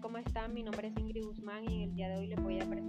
¿cómo están? Mi nombre es Ingrid Guzmán y el día de hoy les voy a presentar